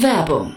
Werbung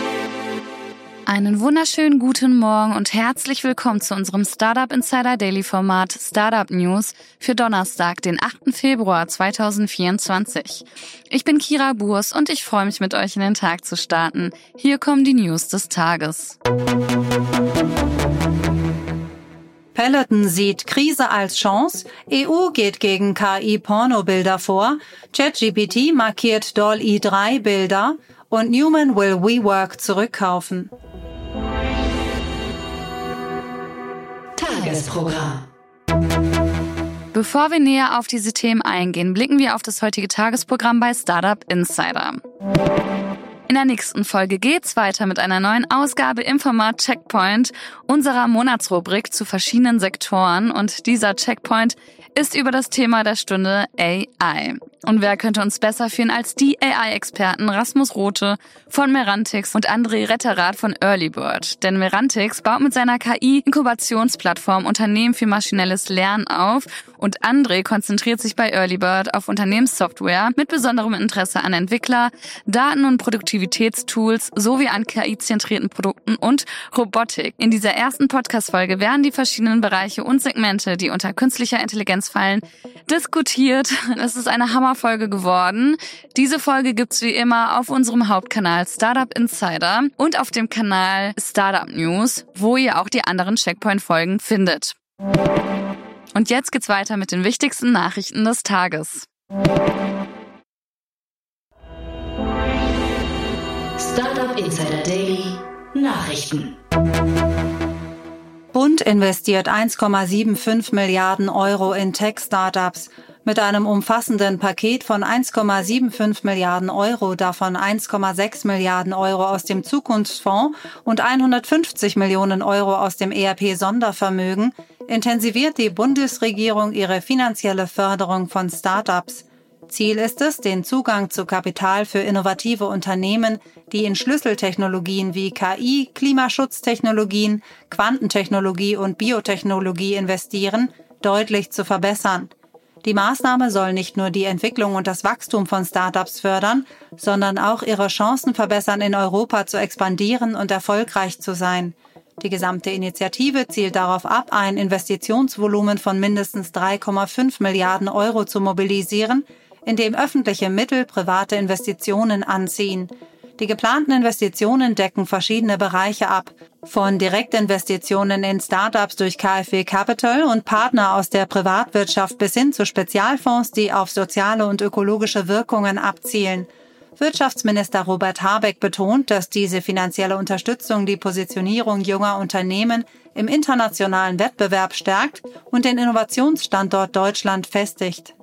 einen wunderschönen guten Morgen und herzlich willkommen zu unserem Startup Insider Daily Format Startup News für Donnerstag, den 8. Februar 2024. Ich bin Kira Burs und ich freue mich mit euch in den Tag zu starten. Hier kommen die News des Tages. Peloton sieht Krise als Chance, EU geht gegen KI-Pornobilder vor, ChatGPT markiert Doll i3-Bilder und Newman will WeWork zurückkaufen. Tagesprogramm. Bevor wir näher auf diese Themen eingehen, blicken wir auf das heutige Tagesprogramm bei Startup Insider. In der nächsten Folge geht's weiter mit einer neuen Ausgabe im Format Checkpoint, unserer Monatsrubrik zu verschiedenen Sektoren. Und dieser Checkpoint ist über das Thema der Stunde AI. Und wer könnte uns besser führen als die AI-Experten Rasmus Rote von Merantix und André Retterath von Earlybird? Denn Merantix baut mit seiner KI-Inkubationsplattform Unternehmen für maschinelles Lernen auf und André konzentriert sich bei Earlybird auf Unternehmenssoftware mit besonderem Interesse an Entwickler, Daten- und Produktivitätstools sowie an KI-zentrierten Produkten und Robotik. In dieser ersten Podcast-Folge werden die verschiedenen Bereiche und Segmente, die unter künstlicher Intelligenz fallen, diskutiert. Es ist eine Hammer Folge geworden. Diese Folge gibt's wie immer auf unserem Hauptkanal Startup Insider und auf dem Kanal Startup News, wo ihr auch die anderen Checkpoint-Folgen findet. Und jetzt geht's weiter mit den wichtigsten Nachrichten des Tages. Startup Insider Daily Nachrichten. Bund investiert 1,75 Milliarden Euro in Tech-Startups. Mit einem umfassenden Paket von 1,75 Milliarden Euro, davon 1,6 Milliarden Euro aus dem Zukunftsfonds und 150 Millionen Euro aus dem ERP-Sondervermögen, intensiviert die Bundesregierung ihre finanzielle Förderung von Startups. Ziel ist es, den Zugang zu Kapital für innovative Unternehmen, die in Schlüsseltechnologien wie KI, Klimaschutztechnologien, Quantentechnologie und Biotechnologie investieren, deutlich zu verbessern. Die Maßnahme soll nicht nur die Entwicklung und das Wachstum von Startups fördern, sondern auch ihre Chancen verbessern, in Europa zu expandieren und erfolgreich zu sein. Die gesamte Initiative zielt darauf ab, ein Investitionsvolumen von mindestens 3,5 Milliarden Euro zu mobilisieren, in dem öffentliche Mittel private Investitionen anziehen. Die geplanten Investitionen decken verschiedene Bereiche ab, von Direktinvestitionen in Startups durch KfW Capital und Partner aus der Privatwirtschaft bis hin zu Spezialfonds, die auf soziale und ökologische Wirkungen abzielen. Wirtschaftsminister Robert Habeck betont, dass diese finanzielle Unterstützung die Positionierung junger Unternehmen im internationalen Wettbewerb stärkt und den Innovationsstandort Deutschland festigt.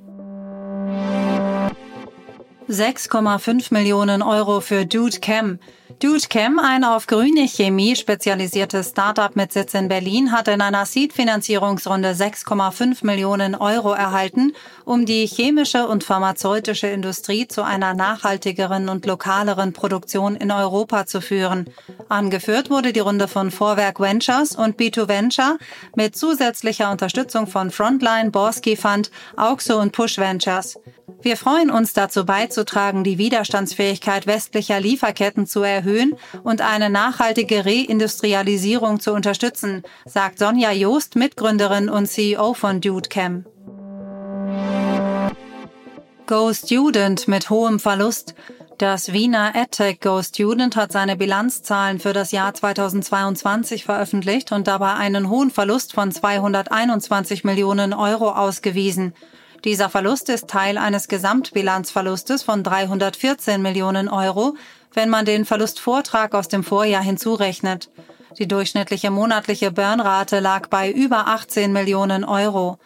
6,5 Millionen Euro für Dude Chem. Dude Chem, ein auf grüne Chemie spezialisiertes Startup mit Sitz in Berlin, hat in einer Seed-Finanzierungsrunde 6,5 Millionen Euro erhalten, um die chemische und pharmazeutische Industrie zu einer nachhaltigeren und lokaleren Produktion in Europa zu führen. Angeführt wurde die Runde von Vorwerk Ventures und B2 Venture mit zusätzlicher Unterstützung von Frontline, Borsky Fund, Auxo und Push Ventures. Wir freuen uns dazu beizutragen, die Widerstandsfähigkeit westlicher Lieferketten zu erhöhen und eine nachhaltige Reindustrialisierung zu unterstützen, sagt Sonja Joost, Mitgründerin und CEO von DudeCam. Go Student mit hohem Verlust. Das Wiener EdTech Go Student hat seine Bilanzzahlen für das Jahr 2022 veröffentlicht und dabei einen hohen Verlust von 221 Millionen Euro ausgewiesen. Dieser Verlust ist Teil eines Gesamtbilanzverlustes von 314 Millionen Euro, wenn man den Verlustvortrag aus dem Vorjahr hinzurechnet. Die durchschnittliche monatliche Burnrate lag bei über 18 Millionen Euro.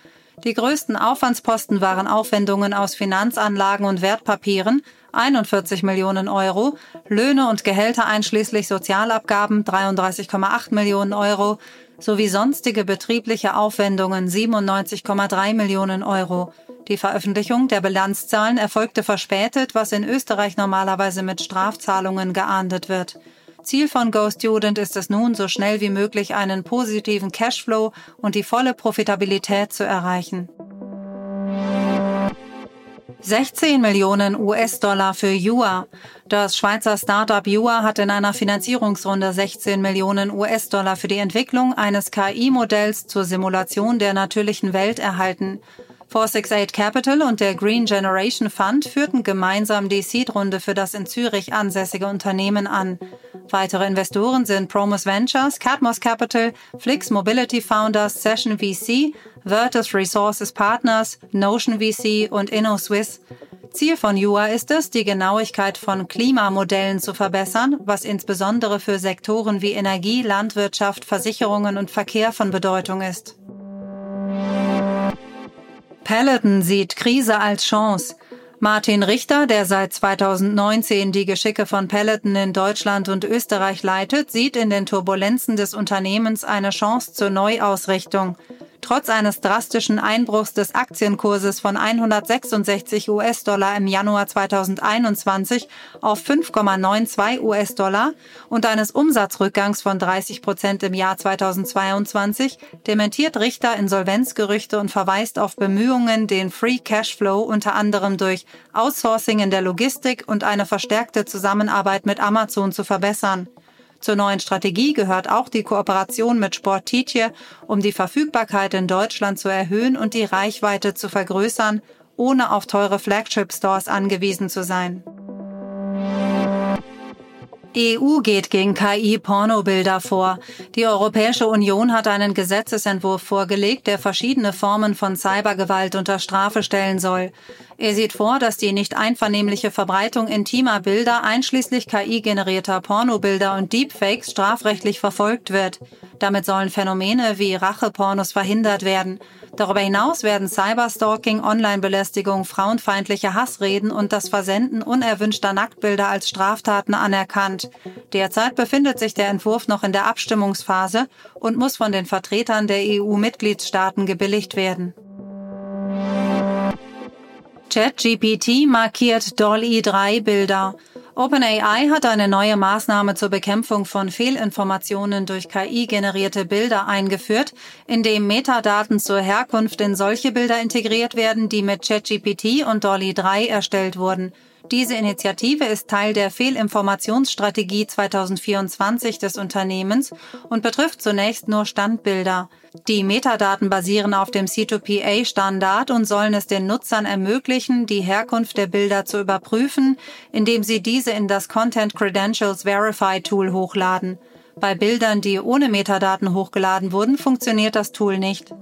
Die größten Aufwandsposten waren Aufwendungen aus Finanzanlagen und Wertpapieren, 41 Millionen Euro, Löhne und Gehälter einschließlich Sozialabgaben 33,8 Millionen Euro sowie sonstige betriebliche Aufwendungen 97,3 Millionen Euro. Die Veröffentlichung der Bilanzzahlen erfolgte verspätet, was in Österreich normalerweise mit Strafzahlungen geahndet wird. Ziel von GoStudent ist es nun, so schnell wie möglich einen positiven Cashflow und die volle Profitabilität zu erreichen. 16 Millionen US-Dollar für Jua. Das Schweizer Startup Jua hat in einer Finanzierungsrunde 16 Millionen US-Dollar für die Entwicklung eines KI-Modells zur Simulation der natürlichen Welt erhalten. 468 Capital und der Green Generation Fund führten gemeinsam die Seed-Runde für das in Zürich ansässige Unternehmen an. Weitere Investoren sind Promus Ventures, Catmos Capital, Flix Mobility Founders, Session VC, Virtus Resources Partners, Notion VC und InnoSwiss. Ziel von UA ist es, die Genauigkeit von Klimamodellen zu verbessern, was insbesondere für Sektoren wie Energie, Landwirtschaft, Versicherungen und Verkehr von Bedeutung ist. Peloton sieht Krise als Chance. Martin Richter, der seit 2019 die Geschicke von Peloton in Deutschland und Österreich leitet, sieht in den Turbulenzen des Unternehmens eine Chance zur Neuausrichtung. Trotz eines drastischen Einbruchs des Aktienkurses von 166 US-Dollar im Januar 2021 auf 5,92 US-Dollar und eines Umsatzrückgangs von 30 Prozent im Jahr 2022 dementiert Richter Insolvenzgerüchte und verweist auf Bemühungen, den Free Cashflow unter anderem durch Outsourcing in der Logistik und eine verstärkte Zusammenarbeit mit Amazon zu verbessern. Zur neuen Strategie gehört auch die Kooperation mit Sport Tietje, um die Verfügbarkeit in Deutschland zu erhöhen und die Reichweite zu vergrößern, ohne auf teure Flagship-Stores angewiesen zu sein. EU geht gegen KI-Pornobilder vor. Die Europäische Union hat einen Gesetzesentwurf vorgelegt, der verschiedene Formen von Cybergewalt unter Strafe stellen soll. Er sieht vor, dass die nicht einvernehmliche Verbreitung intimer Bilder einschließlich KI-generierter Pornobilder und Deepfakes strafrechtlich verfolgt wird. Damit sollen Phänomene wie Rachepornos verhindert werden. Darüber hinaus werden Cyberstalking, Online-Belästigung, frauenfeindliche Hassreden und das Versenden unerwünschter Nacktbilder als Straftaten anerkannt. Derzeit befindet sich der Entwurf noch in der Abstimmungsphase und muss von den Vertretern der EU-Mitgliedstaaten gebilligt werden. ChatGPT markiert DALL-E3-Bilder. OpenAI hat eine neue Maßnahme zur Bekämpfung von Fehlinformationen durch KI-generierte Bilder eingeführt, indem Metadaten zur Herkunft in solche Bilder integriert werden, die mit ChatGPT und DALL-E 3 erstellt wurden. Diese Initiative ist Teil der Fehlinformationsstrategie 2024 des Unternehmens und betrifft zunächst nur Standbilder. Die Metadaten basieren auf dem C2PA-Standard und sollen es den Nutzern ermöglichen, die Herkunft der Bilder zu überprüfen, indem sie diese in das Content Credentials Verify Tool hochladen. Bei Bildern, die ohne Metadaten hochgeladen wurden, funktioniert das Tool nicht.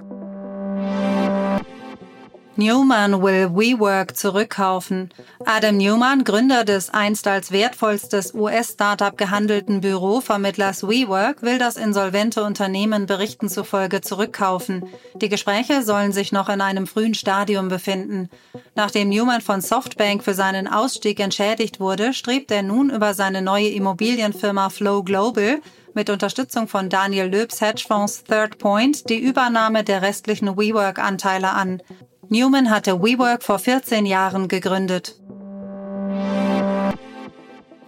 Newman will WeWork zurückkaufen. Adam Newman, Gründer des einst als wertvollstes US-Startup gehandelten Bürovermittlers WeWork, will das insolvente Unternehmen Berichten zufolge zurückkaufen. Die Gespräche sollen sich noch in einem frühen Stadium befinden. Nachdem Newman von Softbank für seinen Ausstieg entschädigt wurde, strebt er nun über seine neue Immobilienfirma Flow Global mit Unterstützung von Daniel Löbs Hedgefonds Third Point die Übernahme der restlichen WeWork-Anteile an. Newman hatte WeWork vor 14 Jahren gegründet.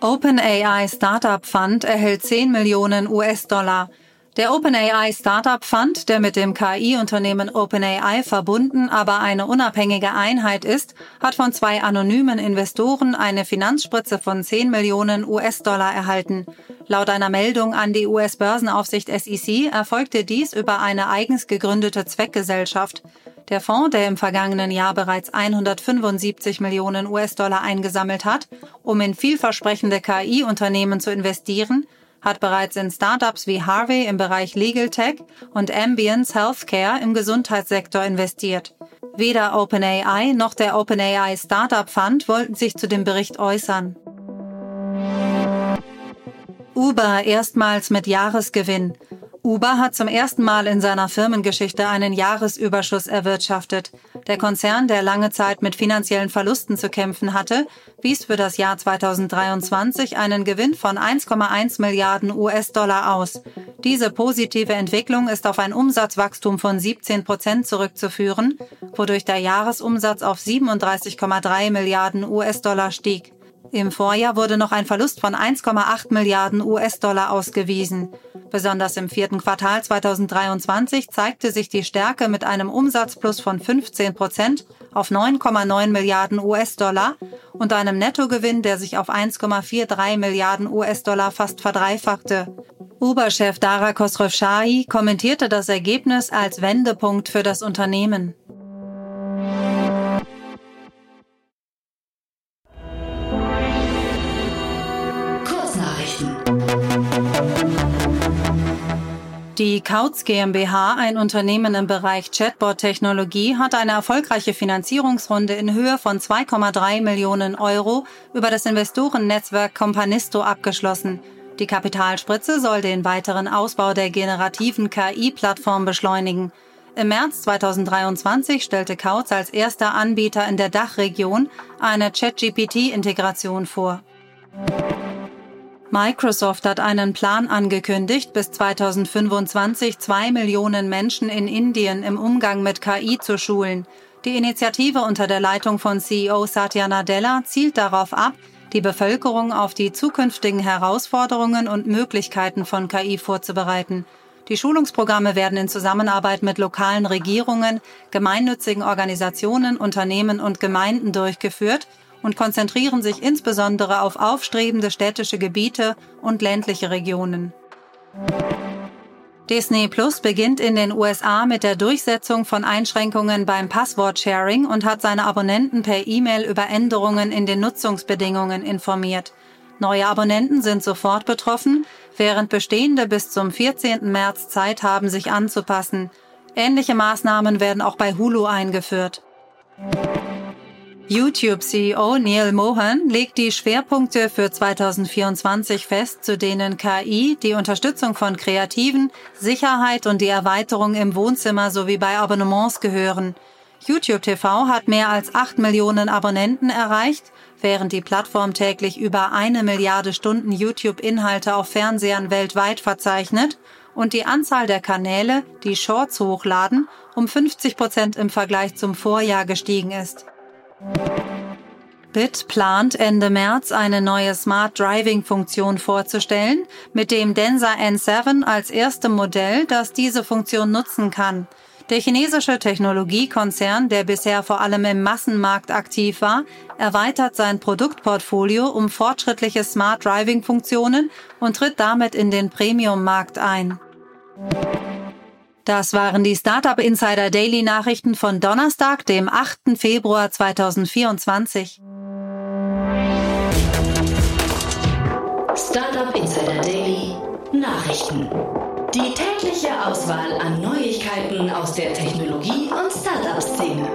OpenAI Startup Fund erhält 10 Millionen US-Dollar. Der OpenAI Startup Fund, der mit dem KI-Unternehmen OpenAI verbunden, aber eine unabhängige Einheit ist, hat von zwei anonymen Investoren eine Finanzspritze von 10 Millionen US-Dollar erhalten. Laut einer Meldung an die US-Börsenaufsicht SEC erfolgte dies über eine eigens gegründete Zweckgesellschaft. Der Fonds, der im vergangenen Jahr bereits 175 Millionen US-Dollar eingesammelt hat, um in vielversprechende KI-Unternehmen zu investieren, hat bereits in Startups wie Harvey im Bereich Legal Tech und Ambience Healthcare im Gesundheitssektor investiert. Weder OpenAI noch der OpenAI Startup Fund wollten sich zu dem Bericht äußern. Uber erstmals mit Jahresgewinn. Uber hat zum ersten Mal in seiner Firmengeschichte einen Jahresüberschuss erwirtschaftet. Der Konzern, der lange Zeit mit finanziellen Verlusten zu kämpfen hatte, wies für das Jahr 2023 einen Gewinn von 1,1 Milliarden US-Dollar aus. Diese positive Entwicklung ist auf ein Umsatzwachstum von 17 Prozent zurückzuführen, wodurch der Jahresumsatz auf 37,3 Milliarden US-Dollar stieg. Im Vorjahr wurde noch ein Verlust von 1,8 Milliarden US-Dollar ausgewiesen. Besonders im vierten Quartal 2023 zeigte sich die Stärke mit einem Umsatzplus von 15 Prozent auf 9,9 Milliarden US-Dollar und einem Nettogewinn, der sich auf 1,43 Milliarden US-Dollar fast verdreifachte. Uber-Chef Dara Khosrowshahi kommentierte das Ergebnis als Wendepunkt für das Unternehmen. Die Kautz GmbH, ein Unternehmen im Bereich Chatbot-Technologie, hat eine erfolgreiche Finanzierungsrunde in Höhe von 2,3 Millionen Euro über das Investorennetzwerk Companisto abgeschlossen. Die Kapitalspritze soll den weiteren Ausbau der generativen KI-Plattform beschleunigen. Im März 2023 stellte Kautz als erster Anbieter in der Dachregion eine ChatGPT-Integration vor. Microsoft hat einen Plan angekündigt, bis 2025 zwei Millionen Menschen in Indien im Umgang mit KI zu schulen. Die Initiative unter der Leitung von CEO Satya Nadella zielt darauf ab, die Bevölkerung auf die zukünftigen Herausforderungen und Möglichkeiten von KI vorzubereiten. Die Schulungsprogramme werden in Zusammenarbeit mit lokalen Regierungen, gemeinnützigen Organisationen, Unternehmen und Gemeinden durchgeführt und konzentrieren sich insbesondere auf aufstrebende städtische Gebiete und ländliche Regionen. Disney Plus beginnt in den USA mit der Durchsetzung von Einschränkungen beim Passwort-Sharing und hat seine Abonnenten per E-Mail über Änderungen in den Nutzungsbedingungen informiert. Neue Abonnenten sind sofort betroffen, während bestehende bis zum 14. März Zeit haben, sich anzupassen. Ähnliche Maßnahmen werden auch bei Hulu eingeführt. YouTube-CEO Neil Mohan legt die Schwerpunkte für 2024 fest, zu denen KI, die Unterstützung von Kreativen, Sicherheit und die Erweiterung im Wohnzimmer sowie bei Abonnements gehören. YouTube TV hat mehr als 8 Millionen Abonnenten erreicht, während die Plattform täglich über eine Milliarde Stunden YouTube-Inhalte auf Fernsehern weltweit verzeichnet und die Anzahl der Kanäle, die Shorts hochladen, um 50 Prozent im Vergleich zum Vorjahr gestiegen ist. BIT plant Ende März eine neue Smart Driving Funktion vorzustellen, mit dem Densa N7 als erstem Modell, das diese Funktion nutzen kann. Der chinesische Technologiekonzern, der bisher vor allem im Massenmarkt aktiv war, erweitert sein Produktportfolio um fortschrittliche Smart Driving Funktionen und tritt damit in den Premium-Markt ein. Das waren die Startup Insider Daily Nachrichten von Donnerstag, dem 8. Februar 2024. Startup Insider Daily Nachrichten. Die tägliche Auswahl an Neuigkeiten aus der Technologie- und Startup-Szene.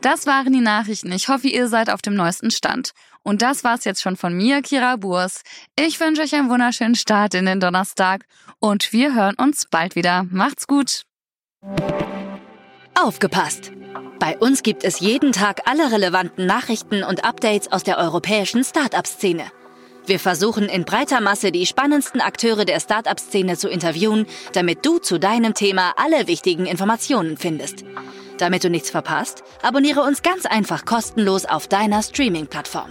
Das waren die Nachrichten. Ich hoffe, ihr seid auf dem neuesten Stand. Und das war's jetzt schon von mir, Kira Burs. Ich wünsche euch einen wunderschönen Start in den Donnerstag und wir hören uns bald wieder. Macht's gut. Aufgepasst! Bei uns gibt es jeden Tag alle relevanten Nachrichten und Updates aus der europäischen Startup-Szene. Wir versuchen in breiter Masse die spannendsten Akteure der Startup-Szene zu interviewen, damit du zu deinem Thema alle wichtigen Informationen findest. Damit du nichts verpasst, abonniere uns ganz einfach kostenlos auf deiner Streaming-Plattform.